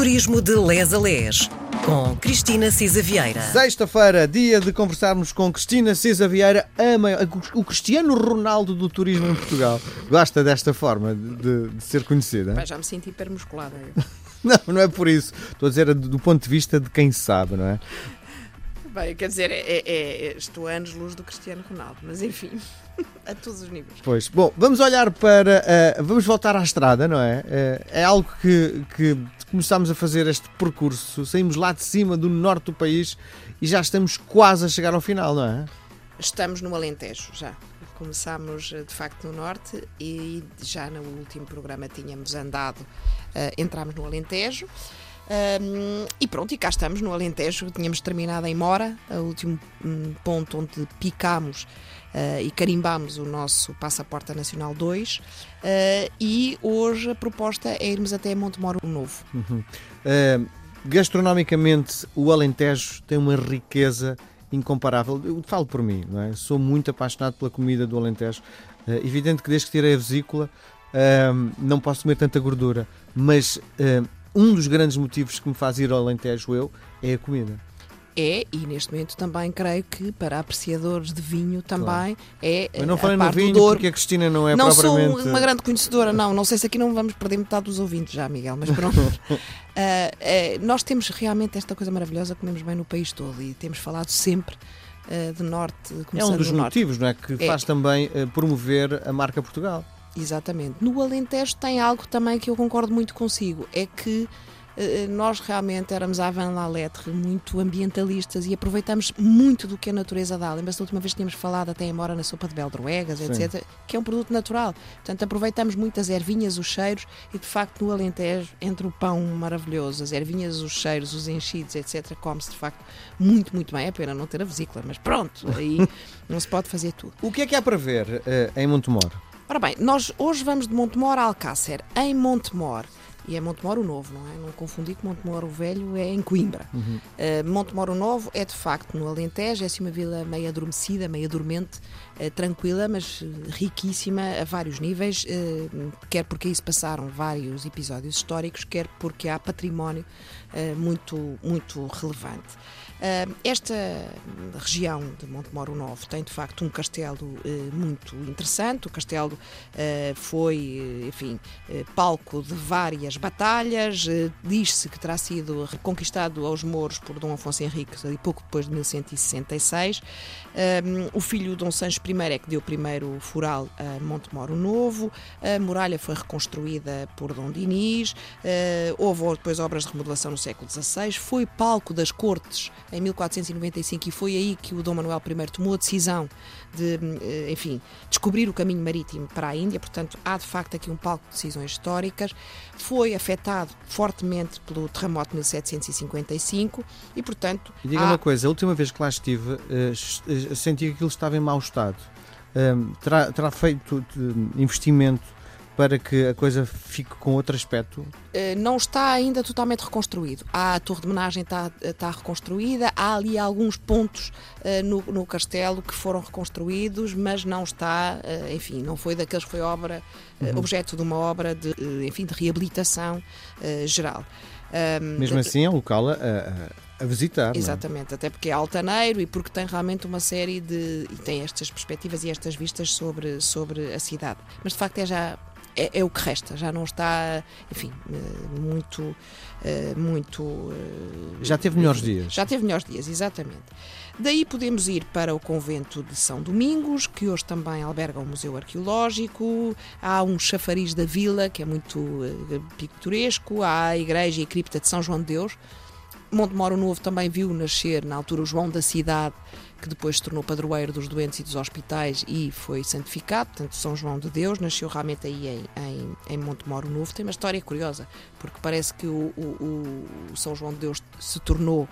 Turismo de Les a Les, com Cristina Cisa Vieira. Sexta-feira, dia de conversarmos com Cristina Cisa Vieira, a maior- o Cristiano Ronaldo do turismo em Portugal. Gosta desta forma de, de ser conhecida? Pá, já me sinto hipermusculada. Não, não é por isso. Estou a dizer do, do ponto de vista de quem sabe, não é? Bem, quer dizer, é, é, é- estou a anos-luz do Cristiano Ronaldo, mas enfim, a todos os níveis. Pois. Bom, vamos olhar para. eh, vamos voltar à estrada, não é? Eh, é algo que, que começámos a fazer este percurso. Saímos lá de cima do norte do país e já estamos quase a chegar ao final, não é? Estamos no Alentejo já. Começámos eh, de facto no Norte e já no último programa tínhamos andado, eh, entramos no Alentejo. Ahm, e pronto, e cá estamos no Alentejo. Tínhamos terminado em Mora, o último hum, ponto onde picámos eh, e carimbámos o nosso Passaporte Nacional 2. eh, e hoje a proposta é irmos até Montemoro Novo. Uh, gastronomicamente, o Alentejo tem uma riqueza incomparável. Eu falo por mim, não é? Sou muito apaixonado pela comida do Alentejo. Uh, evidente que desde que tirei a vesícula uh, não posso comer tanta gordura, mas uh, um dos grandes motivos que me faz ir ao Alentejo eu é a comida. É, e neste momento também creio que para apreciadores de vinho também é Eu não a falei no do vinho porque a Cristina não é não sou propriamente. uma grande conhecedora, não. Não sei se aqui não vamos perder metade dos ouvintes já, Miguel, mas pronto. Ah, ah, nós temos realmente esta coisa maravilhosa, comemos bem no país todo e temos falado sempre ah, de norte, É um dos norte. motivos, não é? Que É. faz também uh, promover a marca Portugal. Exatamente. No Alentejo tem algo também que eu concordo muito consigo, é que eh, nós realmente éramos à Van La Lettre, muito ambientalistas e aproveitamos muito do que a natureza dá. Lembra-se da última vez que tínhamos falado até embora na sopa de beldroegas, etc., que é um produto natural. Portanto, aproveitamos muito as ervinhas, os cheiros e, de facto, no Alentejo, entre o pão maravilhoso, as ervinhas, os cheiros, os enchidos, etc., come-se, de facto, muito, muito bem. É pena não ter a vesícula, mas pronto, aí não se pode fazer tudo. O que é que há para ver uh, em Montemor? Ora bem, nós hoje vamos de Montemor a Alcácer, em Montemor. E é Montemor o Novo, não é? Não confundir que Montemor o Velho é em Coimbra. Uh, Montemor o Novo é de facto no Alentejo, é assim uma vila meio adormecida, meio dormente, uh, tranquila, mas uh, riquíssima a vários níveis, uh, quer porque aí se passaram vários episódios históricos, quer porque há património muito, muito relevante. Uh, esta região de Montemoro Novo tem de facto um castelo uh, muito interessante. O castelo uh, foi, enfim, palco de várias batalhas. Diz-se que terá sido reconquistado aos mouros por Dom Afonso Henriques ali pouco depois de 1166. Um, o filho Dom Sancho I é que deu primeiro o fural a Montemoro Novo. A muralha foi reconstruída por Dom Dinis. Houve depois obras de remodelação no século XVI. Foi palco das cortes em 1495 e foi aí que o Dom Manuel I tomou a decisão de, eh, enfim, descobrir o caminho marítimo para a Índia. Portanto, há de facto aqui um palco de decisões históricas. Foi afetado fortemente pelo terremoto de 1755 e, portanto, E diga há- uma coisa, a última vez que lá estive, eh, eh, senti que aquilo estava em mau estado. Terá, terá feito investimento para que a coisa fique com outro aspecto? Eh, não está ainda totalmente reconstruído. A torre de homenagem está, está reconstruída, há ali alguns pontos eh, no, no castelo que foram reconstruídos, mas não está, eh, enfim, não foi daqueles que foi obra, eh, objeto de uma obra de, enfim, de reabilitação geral. Mesmo assim, é um local a, a- a visitar. é? Exatamente, até porque é altaneiro e porque tem realmente uma série de. e tem estas perspectivas e estas vistas sobre, sobre a cidade. Mas de facto é já. É, é o que resta, já não está, enfim, eh, muito. eh, muito eh, Já teve melhores dias. já teve melhores dias, exatamente. Daí podemos ir para o convento de São Domingos, que hoje também alberga um museu arqueológico. Há um chafariz da vila, que é muito pitoresco. Há a igreja e cripta de São João de Deus. Montemoro Novo também viu nascer, na altura, o João da Cidade, que depois se tornou padroeiro dos doentes e dos hospitais e foi santificado, portanto, São João de Deus, nasceu realmente aí em, em, em Montemoro Novo. Tem uma história curiosa, porque parece que o, o- o São João de Deus se tornou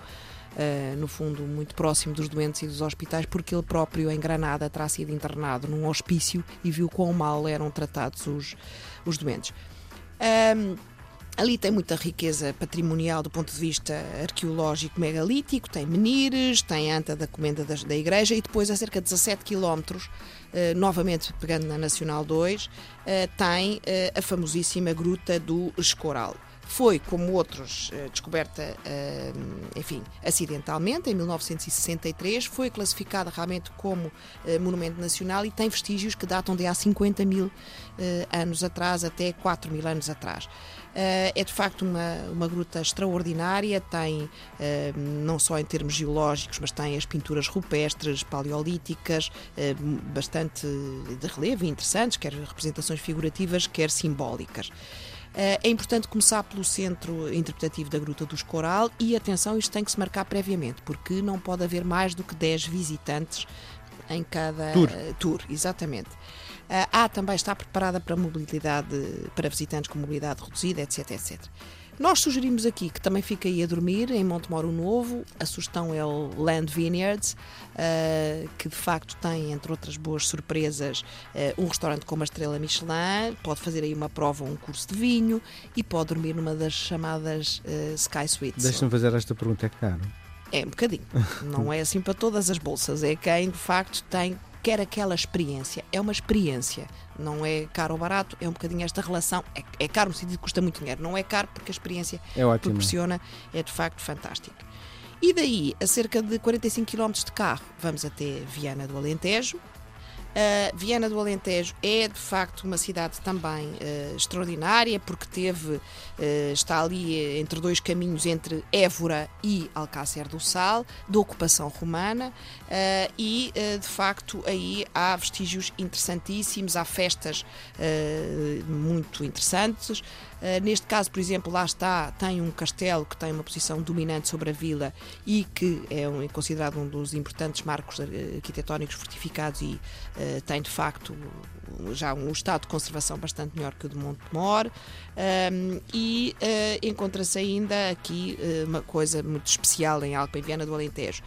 Uh, no fundo, muito próximo dos doentes e dos hospitais, porque ele próprio, em Granada, terá sido internado num hospício e viu quão mal eram tratados os, os doentes. Um, Ali tem muita riqueza patrimonial do ponto de vista arqueológico megalítico, tem menires, tem anta da comenda das- da igreja e depois a cerca de 17 quilómetros, eh, novamente pegando na Nacional 2, eh, tem eh, a famosíssima Gruta do Escoral. Foi, como outros, descoberta, enfim, acidentalmente, em 1963. Foi classificada realmente como monumento nacional e tem vestígios que datam de há 50 mil anos atrás até 4 mil anos atrás. É de facto uma, uma gruta extraordinária, tem não só em termos geológicos, mas tem as pinturas rupestres, paleolíticas, bastante de relevo e interessantes, quer representações figurativas, quer simbólicas. É importante começar pelo centro interpretativo da Gruta dos Coral e atenção, isto tem que se marcar previamente, porque não pode haver mais do que 10 visitantes em cada tour. tour exatamente. A ah, também está preparada para mobilidade, para visitantes com mobilidade reduzida, etc, etc. Nós sugerimos aqui que também fique aí a dormir em Montemoro Novo. A sugestão é o Land Vineyards, uh, que de facto tem, entre outras boas surpresas, uh, um restaurante com uma estrela Michelin. Pode fazer aí uma prova, um curso de vinho e pode dormir numa das chamadas uh, Sky Suites. Deixa-me fazer esta pergunta: é caro? É um bocadinho. Não é assim para todas as bolsas. É quem de facto tem quer aquela experiência. É uma experiência, não é caro ou barato, é um bocadinho esta relação. É, é caro no sentido que custa muito dinheiro, não é caro porque a experiência é proporciona, é de facto fantástica. E daí, a cerca de 45 km de carro, vamos até Viana do Alentejo, Uh, Viana do Alentejo é de facto uma cidade também uh, extraordinária porque teve uh, está ali entre dois caminhos entre Évora e Alcácer do Sal, da ocupação romana e de facto aí há vestígios interessantíssimos, há festas muito interessantes. Uh, neste caso, por exemplo, lá está, tem um castelo que tem uma posição dominante sobre a vila e que é, um, é considerado um dos importantes marcos arquitetónicos fortificados e uh, tem de facto já um estado de conservação bastante melhor que o de Montemor um, e uh, encontra-se ainda aqui uma coisa muito especial em Alpa e Viana do Alentejo,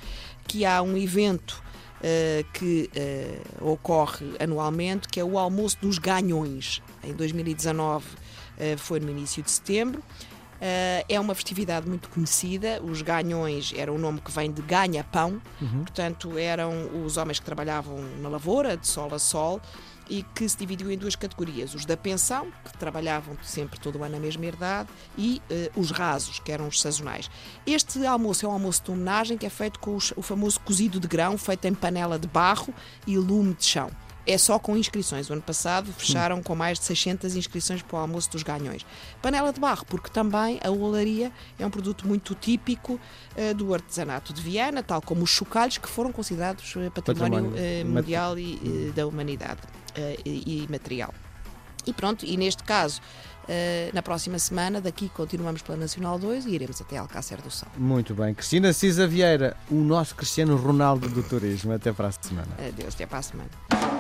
que há um evento que uh, ocorre anualmente, que é o Almoço dos Ganhões. Em 2019 uh, foi no início de setembro. É uma festividade muito conhecida. Os ganhões era um nome que vem de ganha-pão, uhum. portanto, eram os homens que trabalhavam na lavoura, de sol a sol e que se dividiu em duas categorias: os da pensão, que trabalhavam sempre todo o ano a mesma herdade, e uh, os rasos, que eram os sazonais. Este almoço é um almoço de homenagem que é feito com os, o famoso cozido de grão, feito em panela de barro e lume de chão é só com inscrições. O ano passado fecharam hum. com mais de 600 inscrições para o almoço dos ganhões. Panela de barro, porque também a olaria é um produto muito típico uh, do artesanato de Viana, tal como os chocalhos, que foram considerados uh, património, património uh, mundial e, da humanidade. Eh, e, material. E pronto, e neste caso, na próxima semana, daqui continuamos pela Nacional 2 e iremos até Alcácer do Sal. Muito bem. Cristina Cisa Vieira, o nosso Cristiano Ronaldo do turismo. Até para a semana. Adeus, até para a semana.